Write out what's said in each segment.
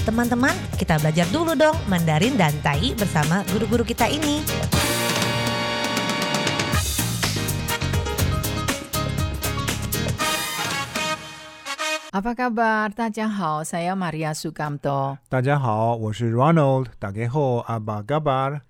Teman-teman, kita belajar dulu dong Mandarin dan Tai bersama guru-guru kita ini. Apa kabar? Tadjahau, saya Maria Sukamto. Tadjahau, saya Ronald. Tadjahau, apa kabar?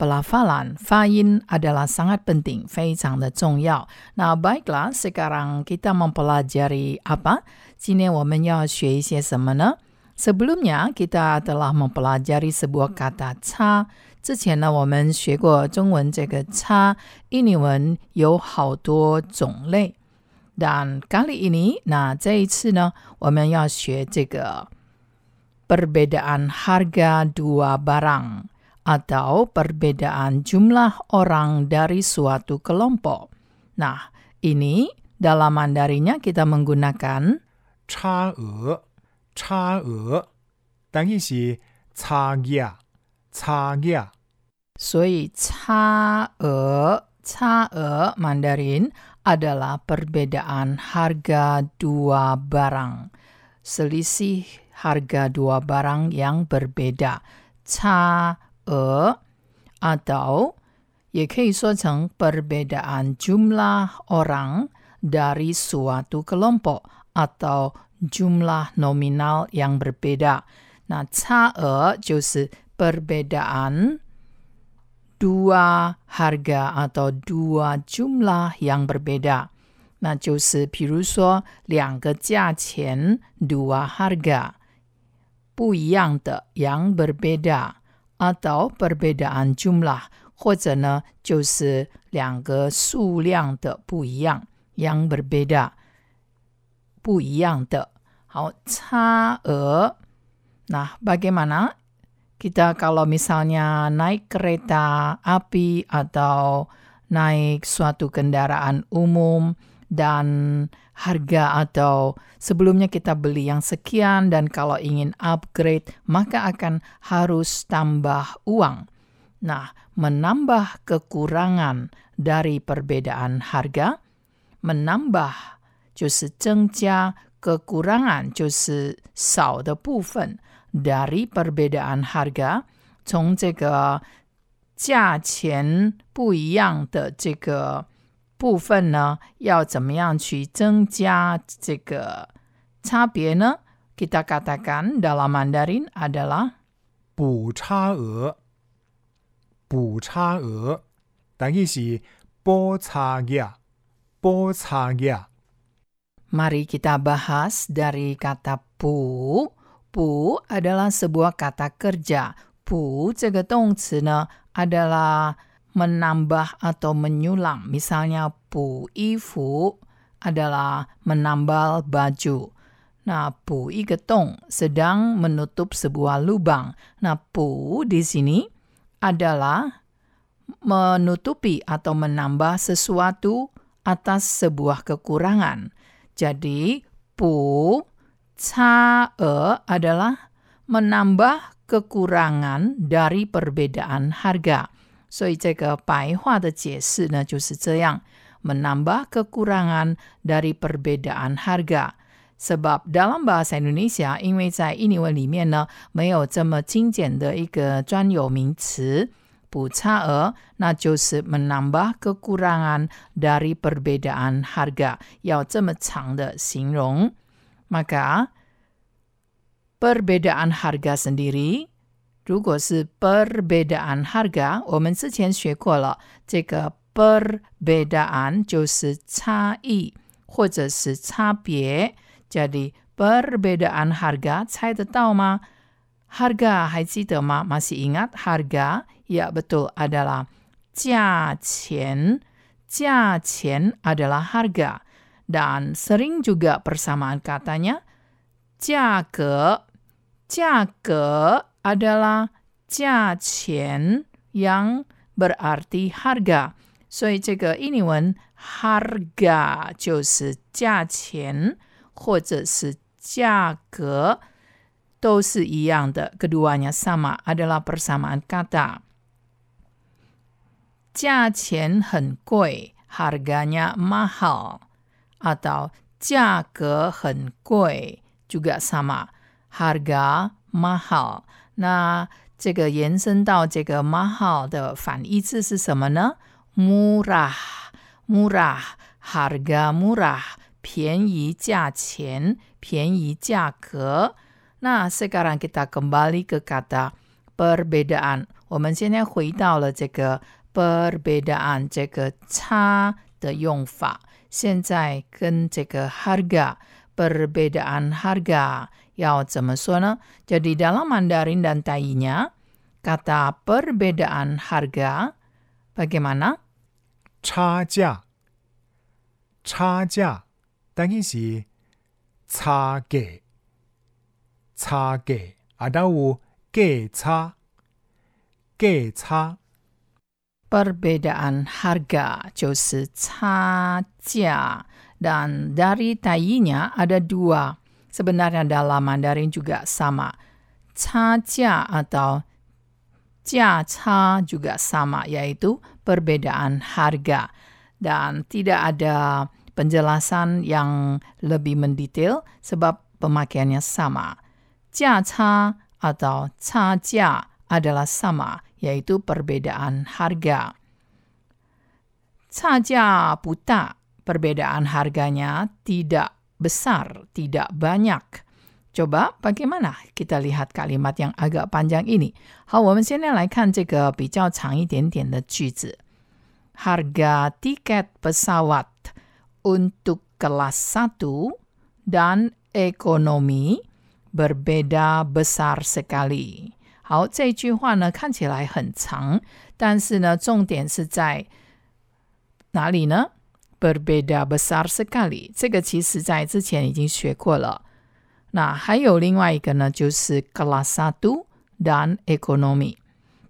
pelafalan, fain adalah sangat penting, 非常的重要。那 baiklah, sekarang kita mempelajari apa? 今天我们要学一些什么呢？Sebelumnya kita telah mempelajari sebuah kata ca。之前呢，我们学过中文这个差，印尼文有好多种类。Dan kali ini, nah 这一次呢，我们要学这个 perbedaan harga dua barang atau perbedaan jumlah orang dari suatu kelompok. Nah, ini dalam Mandarinnya kita menggunakan 差额，差额，单义是差价，差价。所以差额差额 Mandarin adalah perbedaan harga dua barang. Selisih harga dua barang yang berbeda. Ca e atau 也可以说成 perbedaan jumlah orang dari suatu kelompok atau jumlah nominal yang berbeda. Nah, 差额就是 perbedaan dua harga atau dua jumlah yang berbeda. 那就是比如说两个价钱 dua harga 不一样的 yang berbeda atau perbedaan jumlah 或者呢就是两个数量的不一样 yang berbeda 不一样的。好，差额。Nah, bagaimana kita kalau misalnya naik kereta api atau naik suatu kendaraan umum dan harga atau sebelumnya kita beli yang sekian dan kalau ingin upgrade maka akan harus tambah uang. Nah, menambah kekurangan dari perbedaan harga, menambah 就是增加 kekurangan 就是少的部分 dari perbedaan harga，从这个价钱不一样的这个 部分呢，要怎么样去增加这个差别呢？Kita katakan dalam Mandarin adalah 补差额，补差额，单义是补差价，补差价。 Mari kita bahas dari kata pu. Pu adalah sebuah kata kerja. Pu 这个动词呢 adalah menambah atau menyulang. Misalnya pu ifu adalah menambal baju. Nah, pu dong sedang menutup sebuah lubang. Nah, pu di sini adalah menutupi atau menambah sesuatu atas sebuah kekurangan. Jadi, pu ca e adalah menambah kekurangan dari perbedaan harga. 所以这个白话的解释呢就是这样，menambah kekurangan dari perbedaan harga。Sebab dalam bahasa Indonesia，因为在印尼文里面呢，没有这么精简的一个专有名词。补差额，那就是 menambah kekurangan dari perbedaan harga，要这么长的形容。Maka perbedaan harga sendiri， 如果是 perbedaan harga，我们之前学过了，这个 perbedaan 就是差异或者是差别。Jadi perbedaan harga 猜得到吗？Harga 还记得吗？Masih ingat harga? Ya betul adalah 价钱。价钱 adalah harga dan sering juga persamaan katanya 价格 Jiage adalah 价钱 yang berarti harga，所以这个印尼文 harga 就是价钱或者是价格都是一样的，keduanya sama adalah persamaan kata。价钱很贵，harganya mahal atau 价格很贵 juga sama harga mahal。 那这个延伸到这个 mahal 的反义词是什么呢？murah murah harga murah 便宜价钱便宜价格。那 sekarang kita kembali ke kata perbedaan。我们现在回到了这个 perbedaan 这个差的用法。现在跟这个 harga perbedaan harga 要怎么说呢？Jadi dalam Mandarin dan Tainya kata perbedaan harga bagaimana？差价，差价，等于是差价，差价，啊，都有价差，价差。Perbedaan harga 就是差价dan dari tainya ada dua. Sebenarnya dalam Mandarin juga sama. Caca atau ca juga sama, yaitu perbedaan harga. Dan tidak ada penjelasan yang lebih mendetail sebab pemakaiannya sama. Ca atau ca adalah sama, yaitu perbedaan harga. Caja buta, perbedaan harganya tidak besar, tidak banyak. Coba bagaimana kita lihat kalimat yang agak panjang ini? 好，我们现在来看这个比较长一点点的句子。Harga tiket pesawat untuk kelas 1 dan ekonomi berbeda besar sekali. 好，这句话呢看起来很长，但是呢，重点是在哪里呢 ？Berbeda besar sekali，这个其实在之前已经学过了。那还有另外一个呢，就是 kelas satu dan ekonomi。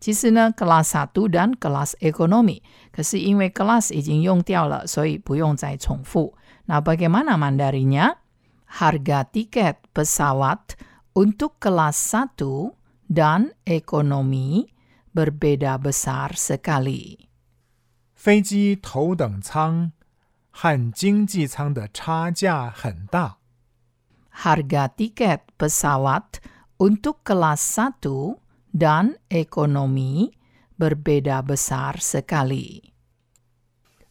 其实呢，kelas satu dan kelas ekonomi，可是因为 kelas 已经用掉了，所以不用再重复。那 bagaimana mandarinya？Harga tiket pesawat untuk kelas satu dan ekonomi berbeda besar sekali. 飞机头等舱 和经济舱的差价很大。Harga tiket pesawat untuk kelas 1 dan ekonomi berbeda besar sekali.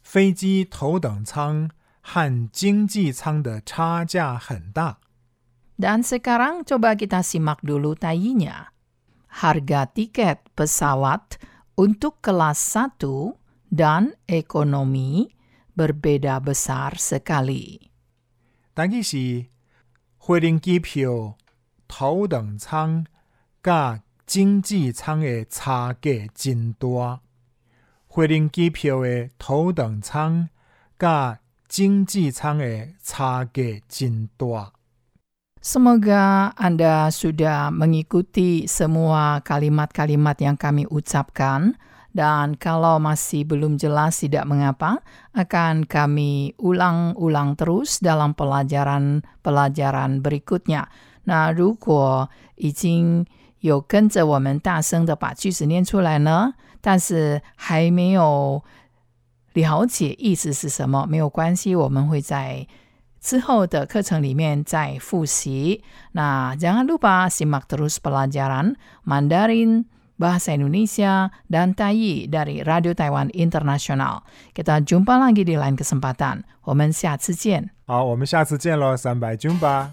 飞机头等舱和经济舱的差价很大。Dan sekarang coba kita simak dulu tayinya harga tiket pesawat untuk kelas 1 dan ekonomi berbeda besar sekali. 但是是飞行机票头等舱甲经济舱的差价真大。飞行机票的头等舱甲经济舱的差价真大。Semoga Anda sudah mengikuti semua kalimat-kalimat yang kami ucapkan. Dan kalau masih belum jelas, tidak mengapa, akan kami ulang-ulang terus dalam pelajaran-pelajaran berikutnya. 那如果已经有跟着我们大声的把句子念出来呢，但是还没有了解意思是什么，没有关系，我们会在之后的课程里面再复习。Nah, jangan lupa simak terus pelajaran Mandarin, Bahasa Indonesia, dan Taiyi dari Radio Taiwan Internasional. Kita jumpa lagi di lain kesempatan. 我们下次见。好，我们下次见喽，三百 jumpa。